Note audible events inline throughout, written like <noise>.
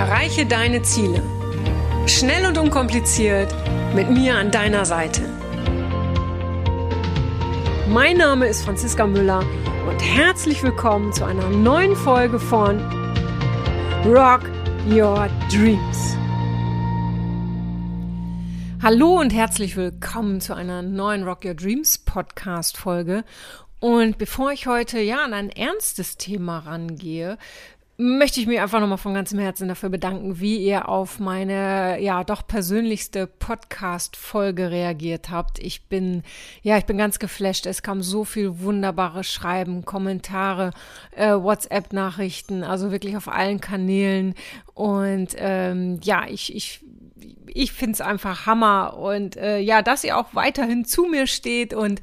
Erreiche deine Ziele. Schnell und unkompliziert mit mir an deiner Seite. Mein Name ist Franziska Müller und herzlich willkommen zu einer neuen Folge von Rock Your Dreams. Hallo und herzlich willkommen zu einer neuen Rock Your Dreams Podcast Folge. Und bevor ich heute ja an ein ernstes Thema rangehe, möchte ich mich einfach nochmal von ganzem Herzen dafür bedanken, wie ihr auf meine ja doch persönlichste Podcast-Folge reagiert habt. Ich bin ja, ich bin ganz geflasht. Es kam so viel wunderbare Schreiben, Kommentare, äh, WhatsApp-Nachrichten, also wirklich auf allen Kanälen. Und ähm, ja, ich ich ich finde es einfach Hammer und äh, ja, dass ihr auch weiterhin zu mir steht und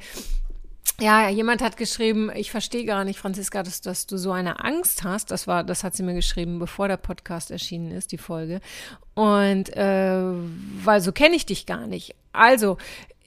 ja, jemand hat geschrieben, ich verstehe gar nicht, Franziska, dass, dass du so eine Angst hast. Das war, das hat sie mir geschrieben, bevor der Podcast erschienen ist, die Folge. Und äh, weil so kenne ich dich gar nicht. Also,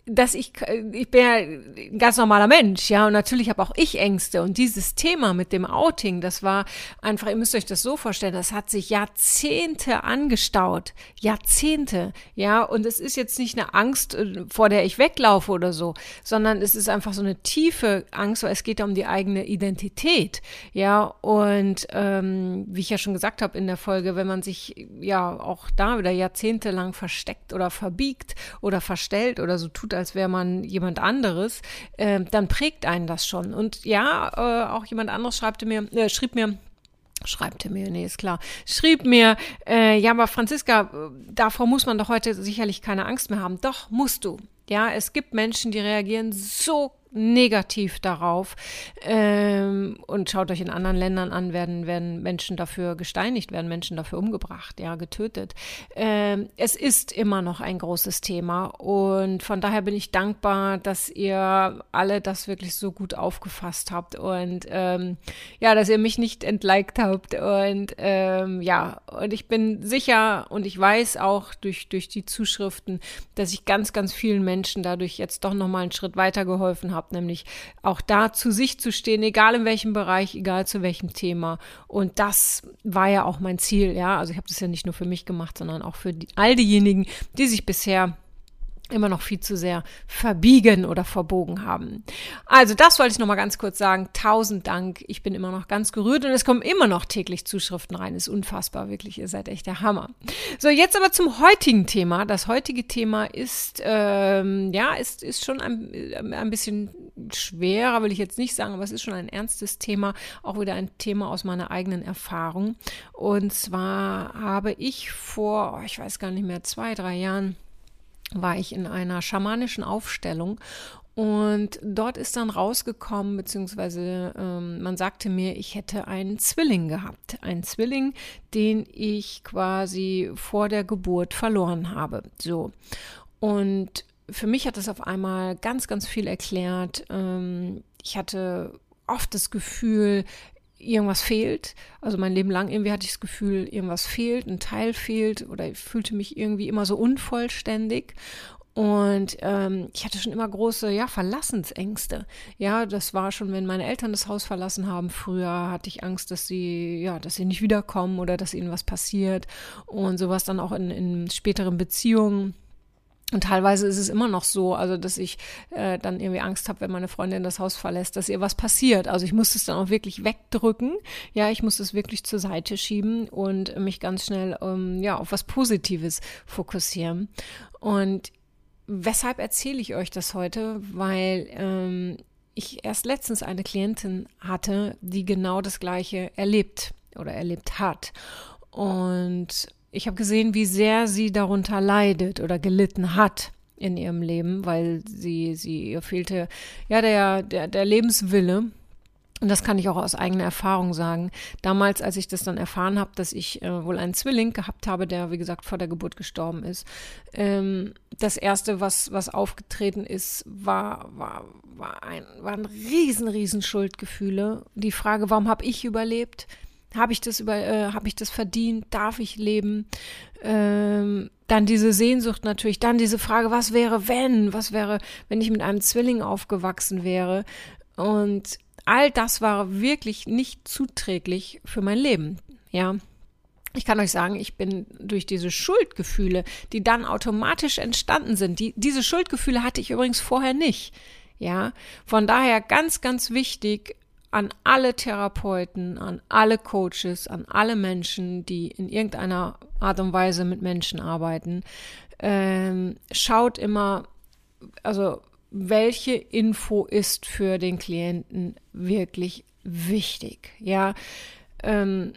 dass ich, ich bin ja ein ganz normaler Mensch, ja, und natürlich habe auch ich Ängste. Und dieses Thema mit dem Outing, das war einfach, ihr müsst euch das so vorstellen, das hat sich Jahrzehnte angestaut. Jahrzehnte, ja, und es ist jetzt nicht eine Angst, äh, vor der ich weglaufe oder so, sondern es ist einfach so eine tiefe Angst, weil es geht ja um die eigene Identität, ja, und ähm, wie ich ja schon gesagt habe in der Folge, wenn man sich ja auch da wieder jahrzehntelang versteckt oder verbiegt oder verstellt oder so tut, als wäre man jemand anderes, äh, dann prägt einen das schon. Und ja, äh, auch jemand anderes schreibte mir, äh, schrieb mir, schreibte mir, nee, ist klar, schrieb mir, äh, ja, aber Franziska, davor muss man doch heute sicherlich keine Angst mehr haben. Doch, musst du. Ja, es gibt Menschen, die reagieren so negativ darauf. Ähm, und schaut euch in anderen Ländern an, werden, werden Menschen dafür gesteinigt, werden Menschen dafür umgebracht, ja, getötet. Ähm, es ist immer noch ein großes Thema und von daher bin ich dankbar, dass ihr alle das wirklich so gut aufgefasst habt und ähm, ja, dass ihr mich nicht entliked habt und ähm, ja, und ich bin sicher und ich weiß auch durch, durch die Zuschriften, dass ich ganz, ganz vielen Menschen dadurch jetzt doch nochmal einen Schritt weiter geholfen habe habe, nämlich auch da zu sich zu stehen, egal in welchem Bereich, egal zu welchem Thema. Und das war ja auch mein Ziel, ja. Also ich habe das ja nicht nur für mich gemacht, sondern auch für die, all diejenigen, die sich bisher immer noch viel zu sehr verbiegen oder verbogen haben. Also das wollte ich noch mal ganz kurz sagen. Tausend Dank. Ich bin immer noch ganz gerührt und es kommen immer noch täglich Zuschriften rein. Ist unfassbar, wirklich. Ihr seid echt der Hammer. So, jetzt aber zum heutigen Thema. Das heutige Thema ist, ähm, ja, ist, ist schon ein, ein bisschen schwerer, will ich jetzt nicht sagen, aber es ist schon ein ernstes Thema. Auch wieder ein Thema aus meiner eigenen Erfahrung. Und zwar habe ich vor, oh, ich weiß gar nicht mehr, zwei, drei Jahren, war ich in einer schamanischen Aufstellung und dort ist dann rausgekommen, beziehungsweise ähm, man sagte mir, ich hätte einen Zwilling gehabt. Einen Zwilling, den ich quasi vor der Geburt verloren habe. So. Und für mich hat es auf einmal ganz, ganz viel erklärt. Ähm, ich hatte oft das Gefühl, irgendwas fehlt. Also mein Leben lang irgendwie hatte ich das Gefühl, irgendwas fehlt, ein Teil fehlt oder ich fühlte mich irgendwie immer so unvollständig. Und ähm, ich hatte schon immer große, ja, Verlassensängste. Ja, das war schon, wenn meine Eltern das Haus verlassen haben. Früher hatte ich Angst, dass sie, ja, dass sie nicht wiederkommen oder dass ihnen was passiert. Und sowas dann auch in, in späteren Beziehungen und teilweise ist es immer noch so, also dass ich äh, dann irgendwie Angst habe, wenn meine Freundin das Haus verlässt, dass ihr was passiert. Also ich muss es dann auch wirklich wegdrücken. Ja, ich muss es wirklich zur Seite schieben und mich ganz schnell ähm, ja auf was Positives fokussieren. Und weshalb erzähle ich euch das heute? Weil ähm, ich erst letztens eine Klientin hatte, die genau das Gleiche erlebt oder erlebt hat. Und ich habe gesehen, wie sehr sie darunter leidet oder gelitten hat in ihrem Leben, weil sie, sie ihr fehlte ja der, der, der Lebenswille. Und das kann ich auch aus eigener Erfahrung sagen. Damals, als ich das dann erfahren habe, dass ich äh, wohl einen Zwilling gehabt habe, der, wie gesagt, vor der Geburt gestorben ist, ähm, das erste, was, was aufgetreten ist, war, war, war ein, waren riesen, riesen Schuldgefühle. Die Frage, warum habe ich überlebt? Habe ich das über, äh, habe ich das verdient? Darf ich leben? Ähm, dann diese Sehnsucht natürlich, dann diese Frage, was wäre, wenn? Was wäre, wenn ich mit einem Zwilling aufgewachsen wäre? Und all das war wirklich nicht zuträglich für mein Leben, ja. ich kann euch sagen, ich bin durch diese Schuldgefühle, die dann automatisch entstanden sind, die, diese Schuldgefühle hatte ich übrigens vorher nicht. Ja, von daher ganz, ganz wichtig an alle Therapeuten, an alle Coaches, an alle Menschen, die in irgendeiner Art und Weise mit Menschen arbeiten. Ähm, schaut immer, also welche Info ist für den Klienten wirklich wichtig. Ja, ähm,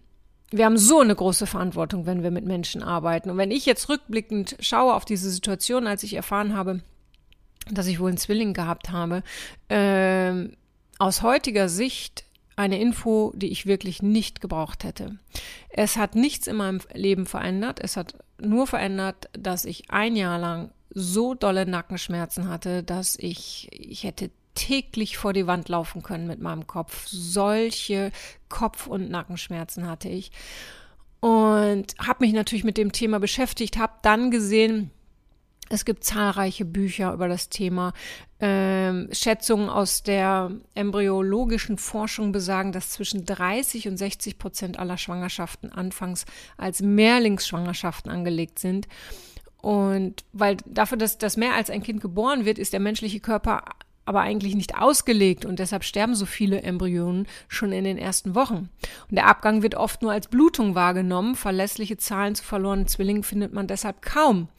wir haben so eine große Verantwortung, wenn wir mit Menschen arbeiten. Und wenn ich jetzt rückblickend schaue auf diese Situation, als ich erfahren habe, dass ich wohl einen Zwilling gehabt habe, äh, aus heutiger Sicht eine Info, die ich wirklich nicht gebraucht hätte. Es hat nichts in meinem Leben verändert. Es hat nur verändert, dass ich ein Jahr lang so dolle Nackenschmerzen hatte, dass ich, ich hätte täglich vor die Wand laufen können mit meinem Kopf. Solche Kopf- und Nackenschmerzen hatte ich. Und habe mich natürlich mit dem Thema beschäftigt, habe dann gesehen, es gibt zahlreiche Bücher über das Thema. Ähm, Schätzungen aus der embryologischen Forschung besagen, dass zwischen 30 und 60 Prozent aller Schwangerschaften anfangs als Mehrlingsschwangerschaften angelegt sind. Und weil dafür, dass, dass mehr als ein Kind geboren wird, ist der menschliche Körper aber eigentlich nicht ausgelegt und deshalb sterben so viele Embryonen schon in den ersten Wochen. Und der Abgang wird oft nur als Blutung wahrgenommen. Verlässliche Zahlen zu verlorenen Zwillingen findet man deshalb kaum.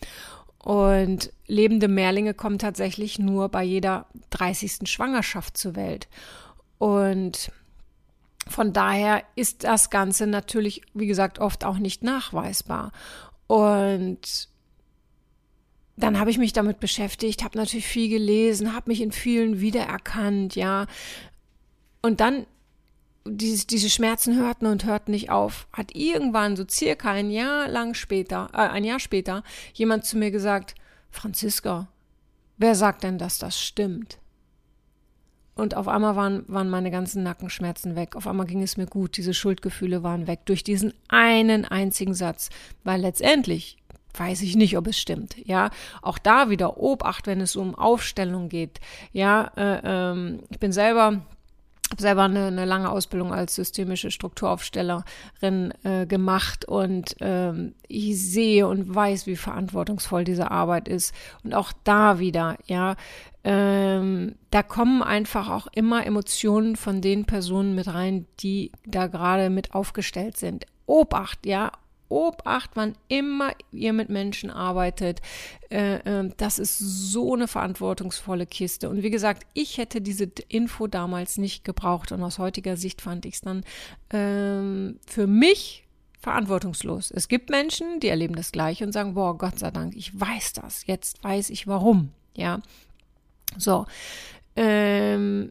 Und lebende Mehrlinge kommen tatsächlich nur bei jeder 30. Schwangerschaft zur Welt. Und von daher ist das Ganze natürlich, wie gesagt, oft auch nicht nachweisbar. Und dann habe ich mich damit beschäftigt, habe natürlich viel gelesen, habe mich in vielen wiedererkannt, ja. Und dann diese, diese Schmerzen hörten und hörten nicht auf, hat irgendwann so circa ein Jahr lang später, äh, ein Jahr später, jemand zu mir gesagt, Franziska, wer sagt denn, dass das stimmt? Und auf einmal waren, waren meine ganzen Nackenschmerzen weg. Auf einmal ging es mir gut. Diese Schuldgefühle waren weg durch diesen einen einzigen Satz. Weil letztendlich weiß ich nicht, ob es stimmt. Ja, auch da wieder Obacht, wenn es um Aufstellung geht. Ja, äh, ähm, ich bin selber habe selber eine, eine, lange Ausbildung als systemische Strukturaufstellerin äh, gemacht und ähm, ich sehe und weiß, wie verantwortungsvoll diese Arbeit ist. Und auch da wieder, ja, ähm, da kommen einfach auch immer Emotionen von den Personen mit rein, die da gerade mit aufgestellt sind. Obacht, ja, Obacht, wann immer ihr mit Menschen arbeitet. Äh, äh, das ist so eine verantwortungsvolle Kiste. Und wie gesagt, ich hätte diese Info damals nicht gebraucht. Und aus heutiger Sicht fand ich es dann ähm, für mich verantwortungslos. Es gibt Menschen, die erleben das Gleiche und sagen, boah, Gott sei Dank, ich weiß das. Jetzt weiß ich warum. Ja. So. Ähm,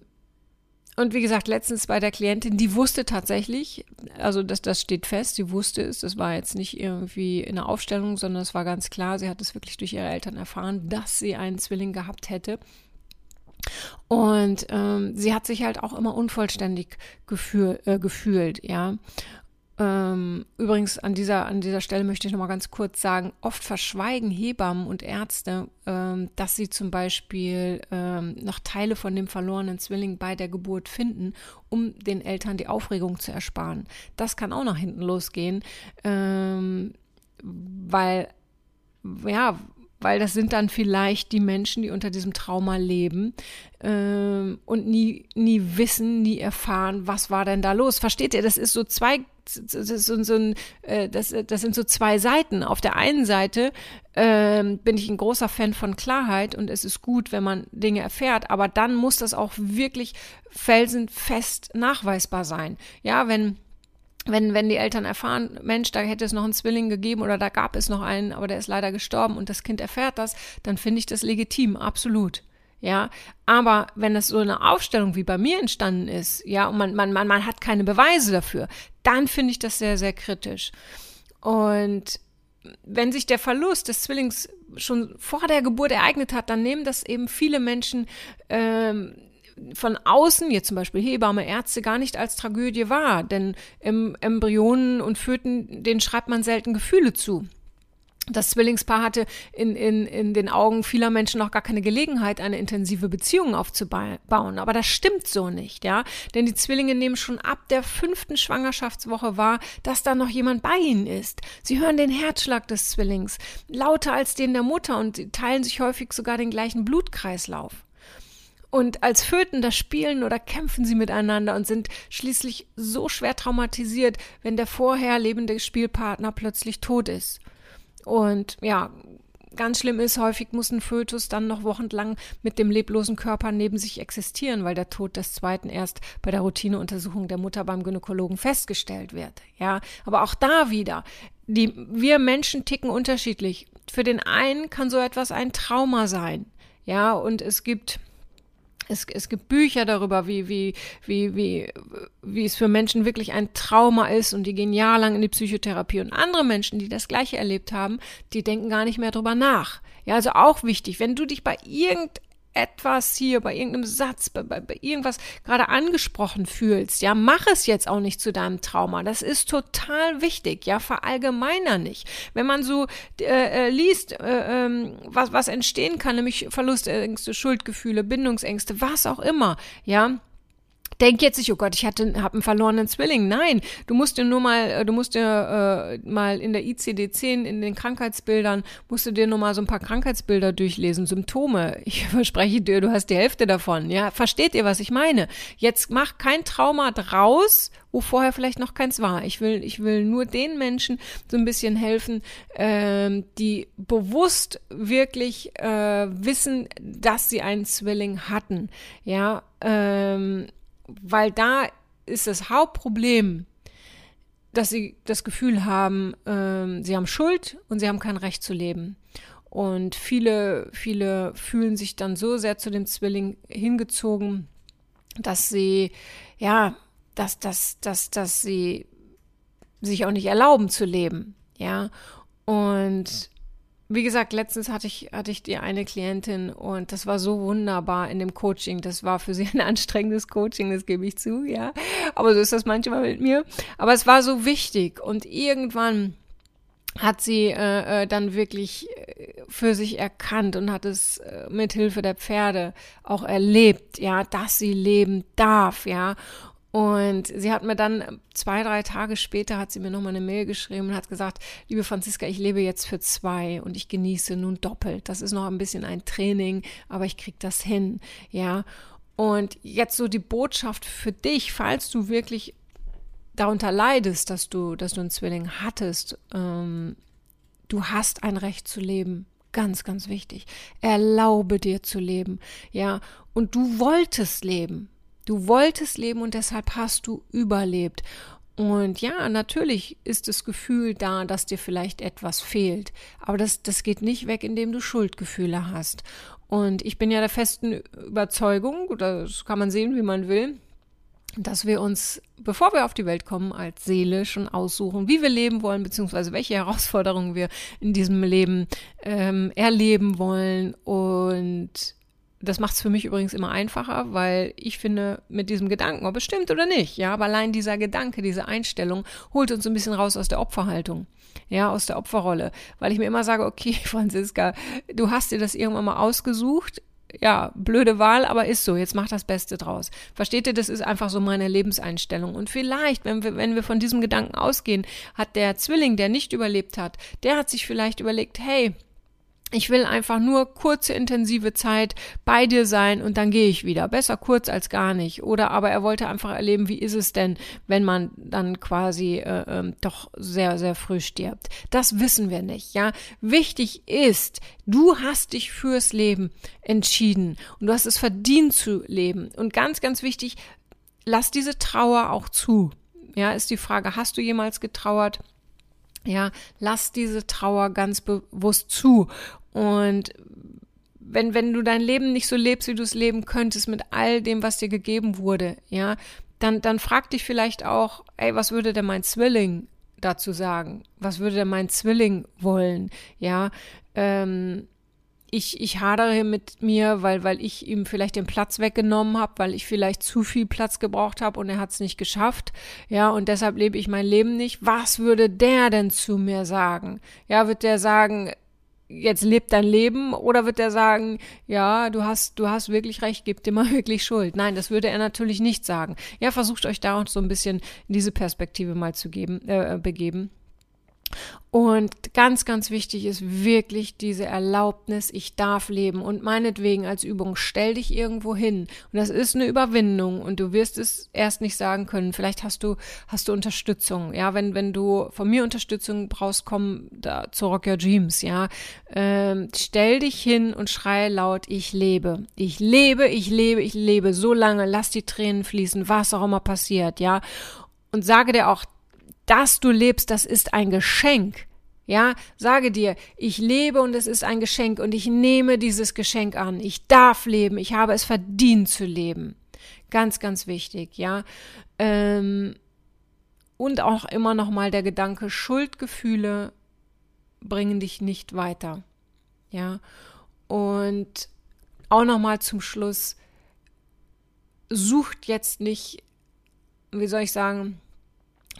und wie gesagt, letztens bei der Klientin, die wusste tatsächlich, also das, das steht fest, sie wusste es, das war jetzt nicht irgendwie in der Aufstellung, sondern es war ganz klar, sie hat es wirklich durch ihre Eltern erfahren, dass sie einen Zwilling gehabt hätte. Und ähm, sie hat sich halt auch immer unvollständig gefühl, äh, gefühlt, ja. Ähm, übrigens an dieser, an dieser Stelle möchte ich noch mal ganz kurz sagen, oft verschweigen Hebammen und Ärzte, ähm, dass sie zum Beispiel ähm, noch Teile von dem verlorenen Zwilling bei der Geburt finden, um den Eltern die Aufregung zu ersparen. Das kann auch nach hinten losgehen, weil ja, weil das sind dann vielleicht die Menschen, die unter diesem Trauma leben und nie, nie wissen, nie erfahren, was war denn da los. Versteht ihr? Das ist so zwei, das, ist so, ein, äh, das, das sind so zwei Seiten. Auf der einen Seite ähm, bin ich ein großer Fan von Klarheit und es ist gut, wenn man Dinge erfährt, aber dann muss das auch wirklich felsenfest nachweisbar sein. Ja, wenn wenn, wenn die Eltern erfahren, Mensch, da hätte es noch einen Zwilling gegeben oder da gab es noch einen, aber der ist leider gestorben und das Kind erfährt das, dann finde ich das legitim, absolut. Ja, aber wenn das so eine Aufstellung wie bei mir entstanden ist, ja, und man, man, man, man hat keine Beweise dafür, dann finde ich das sehr, sehr kritisch. Und wenn sich der Verlust des Zwillings schon vor der Geburt ereignet hat, dann nehmen das eben viele Menschen ähm, von außen, jetzt zum Beispiel Hebamme, Ärzte, gar nicht als Tragödie wahr. Denn im Embryonen und Föten, denen schreibt man selten Gefühle zu. Das Zwillingspaar hatte in, in, in den Augen vieler Menschen noch gar keine Gelegenheit, eine intensive Beziehung aufzubauen. Aber das stimmt so nicht, ja. Denn die Zwillinge nehmen schon ab der fünften Schwangerschaftswoche wahr, dass da noch jemand bei ihnen ist. Sie hören den Herzschlag des Zwillings, lauter als den der Mutter und teilen sich häufig sogar den gleichen Blutkreislauf. Und als Föten, da spielen oder kämpfen sie miteinander und sind schließlich so schwer traumatisiert, wenn der vorher lebende Spielpartner plötzlich tot ist. Und ja, ganz schlimm ist, häufig muss ein Fötus dann noch wochenlang mit dem leblosen Körper neben sich existieren, weil der Tod des zweiten erst bei der Routineuntersuchung der Mutter beim Gynäkologen festgestellt wird. Ja, aber auch da wieder, die, wir Menschen ticken unterschiedlich. Für den einen kann so etwas ein Trauma sein. Ja, und es gibt es, es gibt Bücher darüber, wie, wie, wie, wie, wie es für Menschen wirklich ein Trauma ist und die gehen jahrelang in die Psychotherapie. Und andere Menschen, die das Gleiche erlebt haben, die denken gar nicht mehr drüber nach. Ja, also auch wichtig, wenn du dich bei irgend etwas hier, bei irgendeinem Satz, bei, bei, bei irgendwas gerade angesprochen fühlst, ja, mach es jetzt auch nicht zu deinem Trauma. Das ist total wichtig, ja, verallgemeiner nicht. Wenn man so äh, äh, liest, äh, ähm, was, was entstehen kann, nämlich Verlustängste, Schuldgefühle, Bindungsängste, was auch immer, ja, denk jetzt nicht, oh Gott, ich hatte, habe einen verlorenen Zwilling. Nein, du musst dir nur mal, äh, du musst dir äh, mal in der ICD-10, in den Krankheitsbildern, musst du dir nur mal so ein paar Krankheitsbilder durchlesen, Symptome. Ich <laughs> verspreche dir, du hast die Hälfte davon. Ja, versteht ihr, was ich meine? Jetzt mach kein Trauma draus, wo vorher vielleicht noch keins war. Ich will, ich will nur den Menschen so ein bisschen helfen, ähm, die bewusst wirklich äh, wissen, dass sie einen Zwilling hatten. Ja, ähm, weil da ist das Hauptproblem, dass sie das Gefühl haben, ähm, sie haben Schuld und sie haben kein Recht zu leben. Und viele, viele fühlen sich dann so sehr zu dem Zwilling hingezogen, dass sie, ja, dass, dass, dass, dass sie sich auch nicht erlauben zu leben. Ja. Und wie gesagt, letztens hatte ich, hatte ich die eine Klientin und das war so wunderbar in dem Coaching. Das war für sie <laughs> ein anstrengendes Coaching, das gebe ich zu, ja. Aber so ist das manchmal mit mir. Aber es war so wichtig und irgendwann hat sie äh, äh dann wirklich äh, für sich erkannt und hat es äh, mit Hilfe der Pferde auch erlebt, ja, dass sie leben darf, ja. Und sie hat mir dann zwei, drei Tage später hat sie mir nochmal eine Mail geschrieben und hat gesagt, liebe Franziska, ich lebe jetzt für zwei und ich genieße nun doppelt. Das ist noch ein bisschen ein Training, aber ich krieg das hin, ja. Und jetzt so die Botschaft für dich, falls du wirklich darunter leidest, dass du, dass du einen Zwilling hattest, ähm, du hast ein Recht zu leben. Ganz, ganz wichtig. Erlaube dir zu leben, ja. Und du wolltest leben. Du wolltest leben und deshalb hast du überlebt. Und ja, natürlich ist das Gefühl da, dass dir vielleicht etwas fehlt. Aber das, das geht nicht weg, indem du Schuldgefühle hast. Und ich bin ja der festen Überzeugung, das kann man sehen, wie man will, dass wir uns, bevor wir auf die Welt kommen, als Seele schon aussuchen, wie wir leben wollen, beziehungsweise welche Herausforderungen wir in diesem Leben ähm, erleben wollen. Und das macht es für mich übrigens immer einfacher, weil ich finde, mit diesem Gedanken, ob es stimmt oder nicht, ja, aber allein dieser Gedanke, diese Einstellung holt uns ein bisschen raus aus der Opferhaltung, ja, aus der Opferrolle, weil ich mir immer sage, okay, <laughs> Franziska, du hast dir das irgendwann mal ausgesucht, ja, blöde Wahl, aber ist so. Jetzt mach das Beste draus. Versteht ihr, das ist einfach so meine Lebenseinstellung. Und vielleicht, wenn wir, wenn wir von diesem Gedanken ausgehen, hat der Zwilling, der nicht überlebt hat, der hat sich vielleicht überlegt, hey, ich will einfach nur kurze, intensive Zeit bei dir sein und dann gehe ich wieder. Besser kurz als gar nicht. Oder aber er wollte einfach erleben, wie ist es denn, wenn man dann quasi äh, ähm, doch sehr, sehr früh stirbt. Das wissen wir nicht, ja. Wichtig ist, du hast dich fürs Leben entschieden und du hast es verdient zu leben. Und ganz, ganz wichtig, lass diese Trauer auch zu. Ja, ist die Frage, hast du jemals getrauert? Ja, lass diese Trauer ganz bewusst zu und wenn, wenn du dein Leben nicht so lebst, wie du es leben könntest, mit all dem, was dir gegeben wurde, ja, dann, dann frag dich vielleicht auch, ey, was würde denn mein Zwilling dazu sagen? Was würde denn mein Zwilling wollen? Ja, ähm, ich, ich hadere mit mir, weil, weil ich ihm vielleicht den Platz weggenommen habe, weil ich vielleicht zu viel Platz gebraucht habe und er hat es nicht geschafft. Ja, und deshalb lebe ich mein Leben nicht. Was würde der denn zu mir sagen? Ja, wird der sagen, jetzt lebt dein Leben oder wird er sagen, ja, du hast, du hast wirklich recht, gib dir mal <laughs> wirklich Schuld. Nein, das würde er natürlich nicht sagen. Ja, versucht euch da auch so ein bisschen diese Perspektive mal zu geben, äh, begeben. Und ganz, ganz wichtig ist wirklich diese Erlaubnis, ich darf leben. Und meinetwegen als Übung, stell dich irgendwo hin. Und das ist eine Überwindung und du wirst es erst nicht sagen können. Vielleicht hast du, hast du Unterstützung. Ja, wenn, wenn du von mir Unterstützung brauchst, komm da zu Rock Your Dreams. Ja, ähm, stell dich hin und schreie laut, ich lebe. Ich lebe, ich lebe, ich lebe so lange. Lass die Tränen fließen, was auch immer passiert. Ja, und sage dir auch, dass du lebst, das ist ein Geschenk. Ja, sage dir, ich lebe und es ist ein Geschenk und ich nehme dieses Geschenk an. Ich darf leben, ich habe es verdient zu leben. Ganz, ganz wichtig, ja. Ähm, und auch immer noch mal der Gedanke, Schuldgefühle bringen dich nicht weiter. Ja. Und auch noch mal zum Schluss, sucht jetzt nicht, wie soll ich sagen,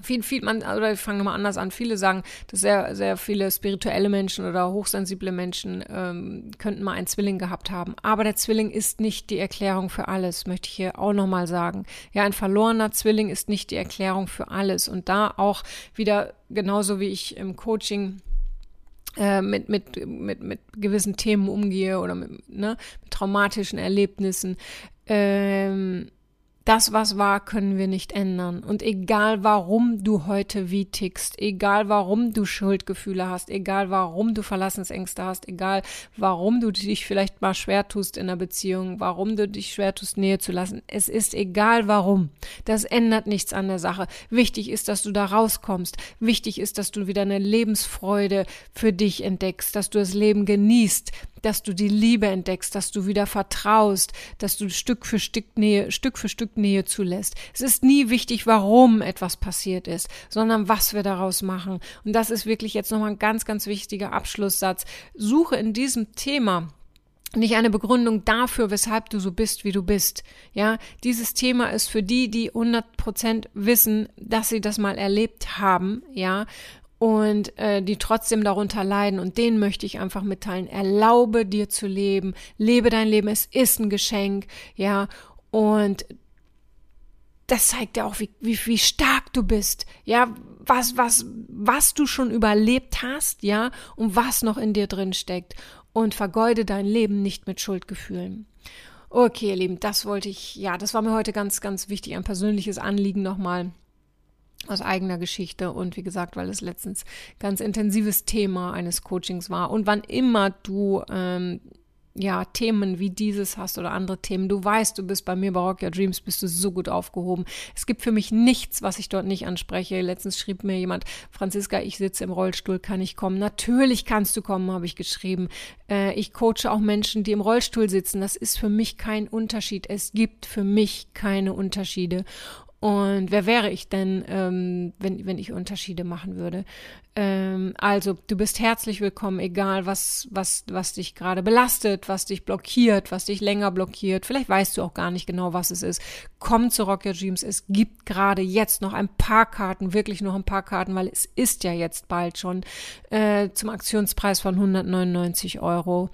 viel, viel, man, oder ich fange nochmal anders an. Viele sagen, dass sehr, sehr viele spirituelle Menschen oder hochsensible Menschen ähm, könnten mal einen Zwilling gehabt haben. Aber der Zwilling ist nicht die Erklärung für alles, möchte ich hier auch nochmal sagen. Ja, ein verlorener Zwilling ist nicht die Erklärung für alles. Und da auch wieder, genauso wie ich im Coaching äh, mit, mit, mit, mit gewissen Themen umgehe oder mit, ne, mit traumatischen Erlebnissen, ähm, das, was war, können wir nicht ändern. Und egal warum du heute wie tickst, egal warum du Schuldgefühle hast, egal warum du Verlassensängste hast, egal warum du dich vielleicht mal schwer tust in einer Beziehung, warum du dich schwer tust, Nähe zu lassen, es ist egal warum. Das ändert nichts an der Sache. Wichtig ist, dass du da rauskommst. Wichtig ist, dass du wieder eine Lebensfreude für dich entdeckst, dass du das Leben genießt, dass du die Liebe entdeckst, dass du wieder vertraust, dass du Stück für Stück Nähe, Stück für Stück Nähe zulässt. Es ist nie wichtig, warum etwas passiert ist, sondern was wir daraus machen. Und das ist wirklich jetzt nochmal ein ganz, ganz wichtiger Abschlusssatz. Suche in diesem Thema nicht eine Begründung dafür, weshalb du so bist, wie du bist. Ja, dieses Thema ist für die, die 100 Prozent wissen, dass sie das mal erlebt haben, ja, und äh, die trotzdem darunter leiden. Und denen möchte ich einfach mitteilen, erlaube dir zu leben, lebe dein Leben, es ist ein Geschenk, ja, und das zeigt ja auch, wie, wie, wie stark du bist, ja, was, was, was du schon überlebt hast, ja, und was noch in dir drin steckt. Und vergeude dein Leben nicht mit Schuldgefühlen. Okay, ihr Lieben, das wollte ich, ja, das war mir heute ganz, ganz wichtig, ein persönliches Anliegen nochmal aus eigener Geschichte und wie gesagt, weil es letztens ganz intensives Thema eines Coachings war. Und wann immer du ähm, ja, Themen wie dieses hast oder andere Themen. Du weißt, du bist bei mir bei Rock Your Dreams, bist du so gut aufgehoben. Es gibt für mich nichts, was ich dort nicht anspreche. Letztens schrieb mir jemand, Franziska, ich sitze im Rollstuhl, kann ich kommen? Natürlich kannst du kommen, habe ich geschrieben. Äh, ich coache auch Menschen, die im Rollstuhl sitzen. Das ist für mich kein Unterschied. Es gibt für mich keine Unterschiede. Und wer wäre ich denn, ähm, wenn, wenn ich Unterschiede machen würde? Ähm, also, du bist herzlich willkommen, egal was, was, was dich gerade belastet, was dich blockiert, was dich länger blockiert. Vielleicht weißt du auch gar nicht genau, was es ist. Komm zu Rock Your Dreams. Es gibt gerade jetzt noch ein paar Karten, wirklich noch ein paar Karten, weil es ist ja jetzt bald schon äh, zum Aktionspreis von 199 Euro.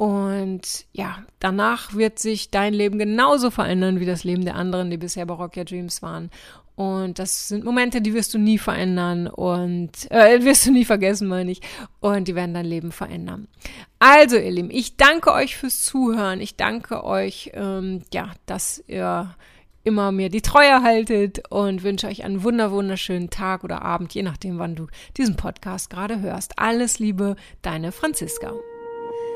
Und ja, danach wird sich dein Leben genauso verändern wie das Leben der anderen, die bisher bei Rock Your Dreams waren. Und das sind Momente, die wirst du nie verändern und äh, wirst du nie vergessen, meine ich. Und die werden dein Leben verändern. Also, ihr Lieben, ich danke euch fürs Zuhören. Ich danke euch, ähm, ja, dass ihr immer mir die Treue haltet und wünsche euch einen wunder wunderschönen Tag oder Abend, je nachdem, wann du diesen Podcast gerade hörst. Alles Liebe, deine Franziska.